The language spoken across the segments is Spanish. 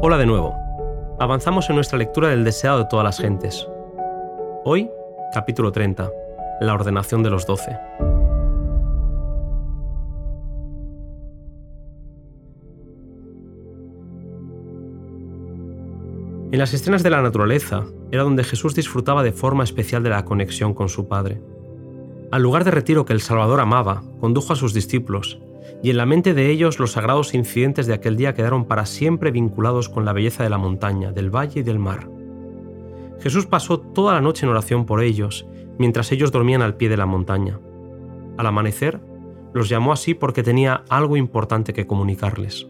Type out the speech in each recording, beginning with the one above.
Hola de nuevo. Avanzamos en nuestra lectura del deseado de todas las gentes. Hoy, capítulo 30, la ordenación de los doce. En las escenas de la naturaleza era donde Jesús disfrutaba de forma especial de la conexión con su Padre. Al lugar de retiro que el Salvador amaba, condujo a sus discípulos, y en la mente de ellos los sagrados incidentes de aquel día quedaron para siempre vinculados con la belleza de la montaña, del valle y del mar. Jesús pasó toda la noche en oración por ellos, mientras ellos dormían al pie de la montaña. Al amanecer, los llamó así porque tenía algo importante que comunicarles.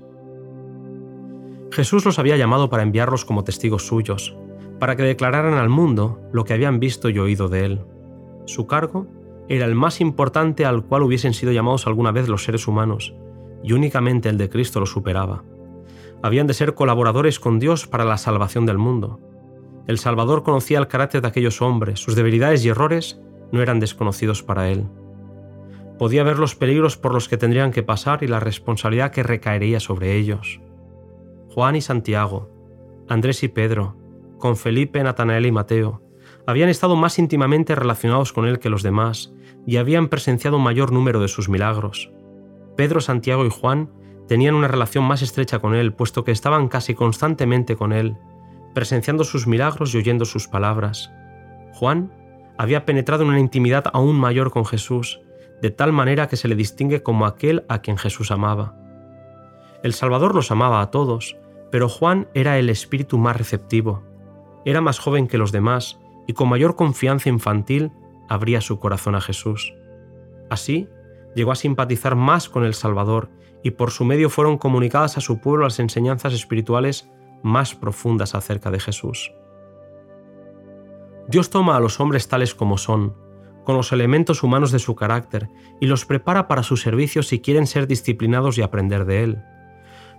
Jesús los había llamado para enviarlos como testigos suyos, para que declararan al mundo lo que habían visto y oído de él. Su cargo era el más importante al cual hubiesen sido llamados alguna vez los seres humanos, y únicamente el de Cristo lo superaba. Habían de ser colaboradores con Dios para la salvación del mundo. El Salvador conocía el carácter de aquellos hombres, sus debilidades y errores no eran desconocidos para él. Podía ver los peligros por los que tendrían que pasar y la responsabilidad que recaería sobre ellos. Juan y Santiago, Andrés y Pedro, con Felipe, Natanael y Mateo, habían estado más íntimamente relacionados con él que los demás y habían presenciado un mayor número de sus milagros. Pedro, Santiago y Juan tenían una relación más estrecha con él, puesto que estaban casi constantemente con él, presenciando sus milagros y oyendo sus palabras. Juan había penetrado en una intimidad aún mayor con Jesús, de tal manera que se le distingue como aquel a quien Jesús amaba. El Salvador los amaba a todos, pero Juan era el espíritu más receptivo. Era más joven que los demás y con mayor confianza infantil abría su corazón a Jesús. Así, llegó a simpatizar más con el Salvador y por su medio fueron comunicadas a su pueblo las enseñanzas espirituales más profundas acerca de Jesús. Dios toma a los hombres tales como son, con los elementos humanos de su carácter, y los prepara para su servicio si quieren ser disciplinados y aprender de Él.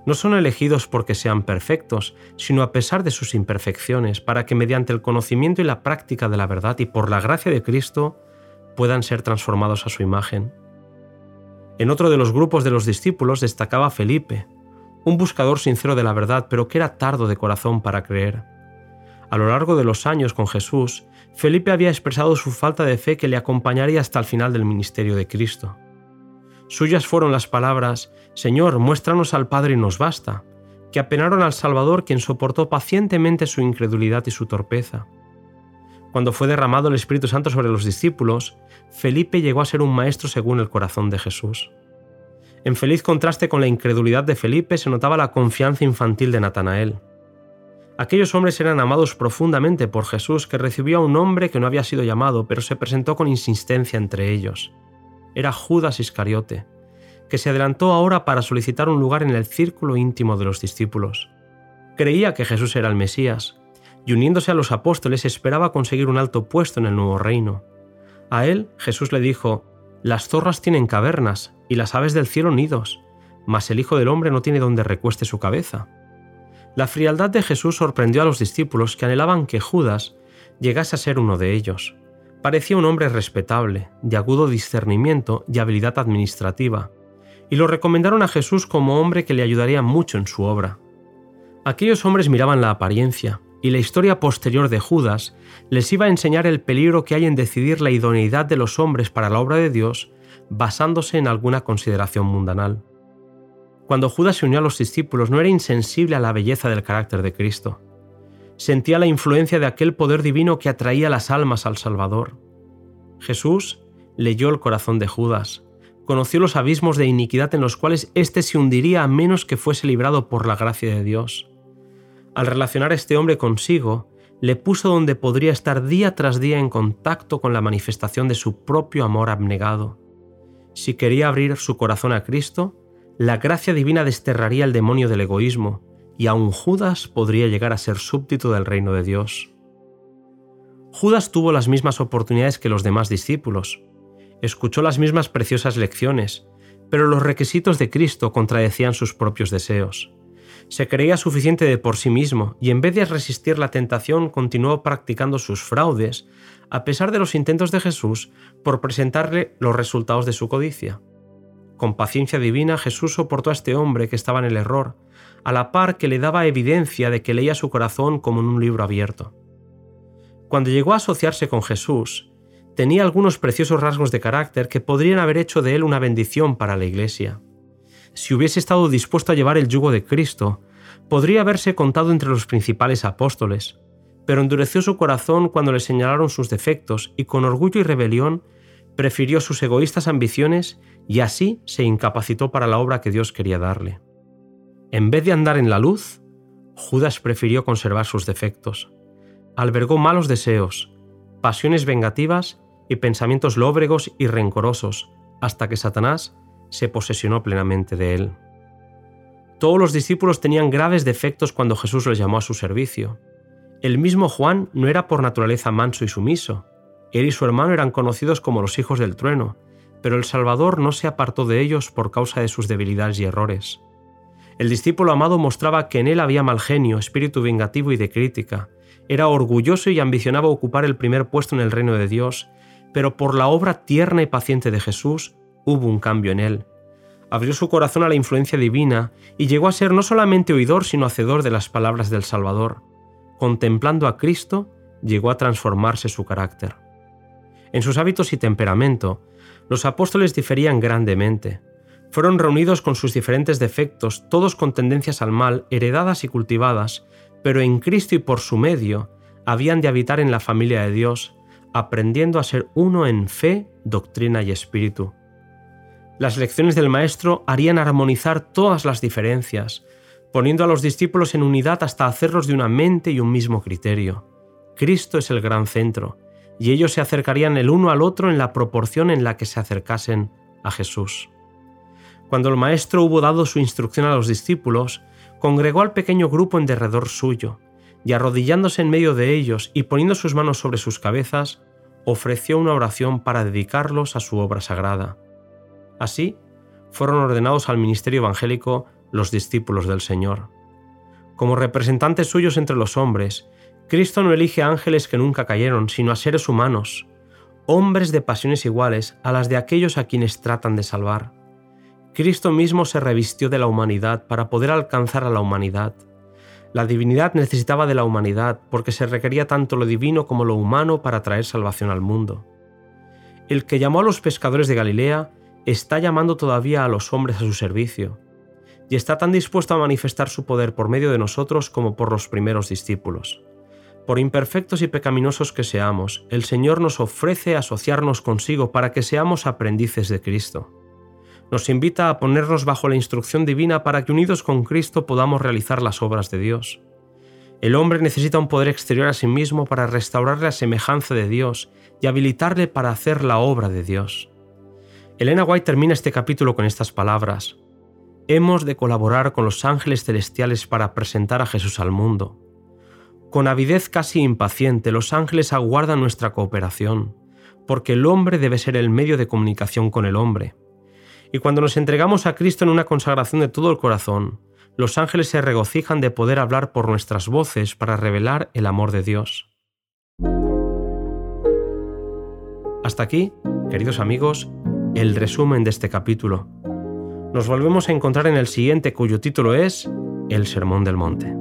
No son elegidos porque sean perfectos, sino a pesar de sus imperfecciones, para que mediante el conocimiento y la práctica de la verdad y por la gracia de Cristo puedan ser transformados a su imagen. En otro de los grupos de los discípulos destacaba Felipe, un buscador sincero de la verdad, pero que era tardo de corazón para creer. A lo largo de los años con Jesús, Felipe había expresado su falta de fe que le acompañaría hasta el final del ministerio de Cristo. Suyas fueron las palabras, Señor, muéstranos al Padre y nos basta, que apenaron al Salvador quien soportó pacientemente su incredulidad y su torpeza. Cuando fue derramado el Espíritu Santo sobre los discípulos, Felipe llegó a ser un maestro según el corazón de Jesús. En feliz contraste con la incredulidad de Felipe se notaba la confianza infantil de Natanael. Aquellos hombres eran amados profundamente por Jesús, que recibió a un hombre que no había sido llamado, pero se presentó con insistencia entre ellos era Judas Iscariote, que se adelantó ahora para solicitar un lugar en el círculo íntimo de los discípulos. Creía que Jesús era el Mesías, y uniéndose a los apóstoles esperaba conseguir un alto puesto en el nuevo reino. A él Jesús le dijo, Las zorras tienen cavernas y las aves del cielo nidos, mas el Hijo del Hombre no tiene donde recueste su cabeza. La frialdad de Jesús sorprendió a los discípulos que anhelaban que Judas llegase a ser uno de ellos. Parecía un hombre respetable, de agudo discernimiento y habilidad administrativa, y lo recomendaron a Jesús como hombre que le ayudaría mucho en su obra. Aquellos hombres miraban la apariencia, y la historia posterior de Judas les iba a enseñar el peligro que hay en decidir la idoneidad de los hombres para la obra de Dios basándose en alguna consideración mundanal. Cuando Judas se unió a los discípulos no era insensible a la belleza del carácter de Cristo sentía la influencia de aquel poder divino que atraía las almas al Salvador. Jesús leyó el corazón de Judas, conoció los abismos de iniquidad en los cuales éste se hundiría a menos que fuese librado por la gracia de Dios. Al relacionar a este hombre consigo, le puso donde podría estar día tras día en contacto con la manifestación de su propio amor abnegado. Si quería abrir su corazón a Cristo, la gracia divina desterraría el demonio del egoísmo, y aun Judas podría llegar a ser súbdito del reino de Dios. Judas tuvo las mismas oportunidades que los demás discípulos, escuchó las mismas preciosas lecciones, pero los requisitos de Cristo contradecían sus propios deseos. Se creía suficiente de por sí mismo y en vez de resistir la tentación continuó practicando sus fraudes, a pesar de los intentos de Jesús por presentarle los resultados de su codicia. Con paciencia divina Jesús soportó a este hombre que estaba en el error, a la par que le daba evidencia de que leía su corazón como en un libro abierto. Cuando llegó a asociarse con Jesús, tenía algunos preciosos rasgos de carácter que podrían haber hecho de él una bendición para la Iglesia. Si hubiese estado dispuesto a llevar el yugo de Cristo, podría haberse contado entre los principales apóstoles, pero endureció su corazón cuando le señalaron sus defectos y con orgullo y rebelión prefirió sus egoístas ambiciones y así se incapacitó para la obra que Dios quería darle. En vez de andar en la luz, Judas prefirió conservar sus defectos albergó malos deseos, pasiones vengativas y pensamientos lóbregos y rencorosos, hasta que Satanás se posesionó plenamente de él. Todos los discípulos tenían graves defectos cuando Jesús los llamó a su servicio. El mismo Juan no era por naturaleza manso y sumiso. Él y su hermano eran conocidos como los hijos del trueno, pero el Salvador no se apartó de ellos por causa de sus debilidades y errores. El discípulo amado mostraba que en él había mal genio, espíritu vengativo y de crítica, era orgulloso y ambicionaba ocupar el primer puesto en el reino de Dios, pero por la obra tierna y paciente de Jesús hubo un cambio en él. Abrió su corazón a la influencia divina y llegó a ser no solamente oidor, sino hacedor de las palabras del Salvador. Contemplando a Cristo, llegó a transformarse su carácter. En sus hábitos y temperamento, los apóstoles diferían grandemente. Fueron reunidos con sus diferentes defectos, todos con tendencias al mal, heredadas y cultivadas, pero en Cristo y por su medio habían de habitar en la familia de Dios, aprendiendo a ser uno en fe, doctrina y espíritu. Las lecciones del Maestro harían armonizar todas las diferencias, poniendo a los discípulos en unidad hasta hacerlos de una mente y un mismo criterio. Cristo es el gran centro, y ellos se acercarían el uno al otro en la proporción en la que se acercasen a Jesús. Cuando el Maestro hubo dado su instrucción a los discípulos, congregó al pequeño grupo en derredor suyo, y arrodillándose en medio de ellos y poniendo sus manos sobre sus cabezas, ofreció una oración para dedicarlos a su obra sagrada. Así, fueron ordenados al ministerio evangélico los discípulos del Señor. Como representantes suyos entre los hombres, Cristo no elige ángeles que nunca cayeron, sino a seres humanos, hombres de pasiones iguales a las de aquellos a quienes tratan de salvar. Cristo mismo se revistió de la humanidad para poder alcanzar a la humanidad. La divinidad necesitaba de la humanidad porque se requería tanto lo divino como lo humano para traer salvación al mundo. El que llamó a los pescadores de Galilea está llamando todavía a los hombres a su servicio, y está tan dispuesto a manifestar su poder por medio de nosotros como por los primeros discípulos. Por imperfectos y pecaminosos que seamos, el Señor nos ofrece asociarnos consigo para que seamos aprendices de Cristo nos invita a ponernos bajo la instrucción divina para que unidos con Cristo podamos realizar las obras de Dios. El hombre necesita un poder exterior a sí mismo para restaurarle la semejanza de Dios y habilitarle para hacer la obra de Dios. Elena White termina este capítulo con estas palabras. Hemos de colaborar con los ángeles celestiales para presentar a Jesús al mundo. Con avidez casi impaciente, los ángeles aguardan nuestra cooperación, porque el hombre debe ser el medio de comunicación con el hombre. Y cuando nos entregamos a Cristo en una consagración de todo el corazón, los ángeles se regocijan de poder hablar por nuestras voces para revelar el amor de Dios. Hasta aquí, queridos amigos, el resumen de este capítulo. Nos volvemos a encontrar en el siguiente cuyo título es El Sermón del Monte.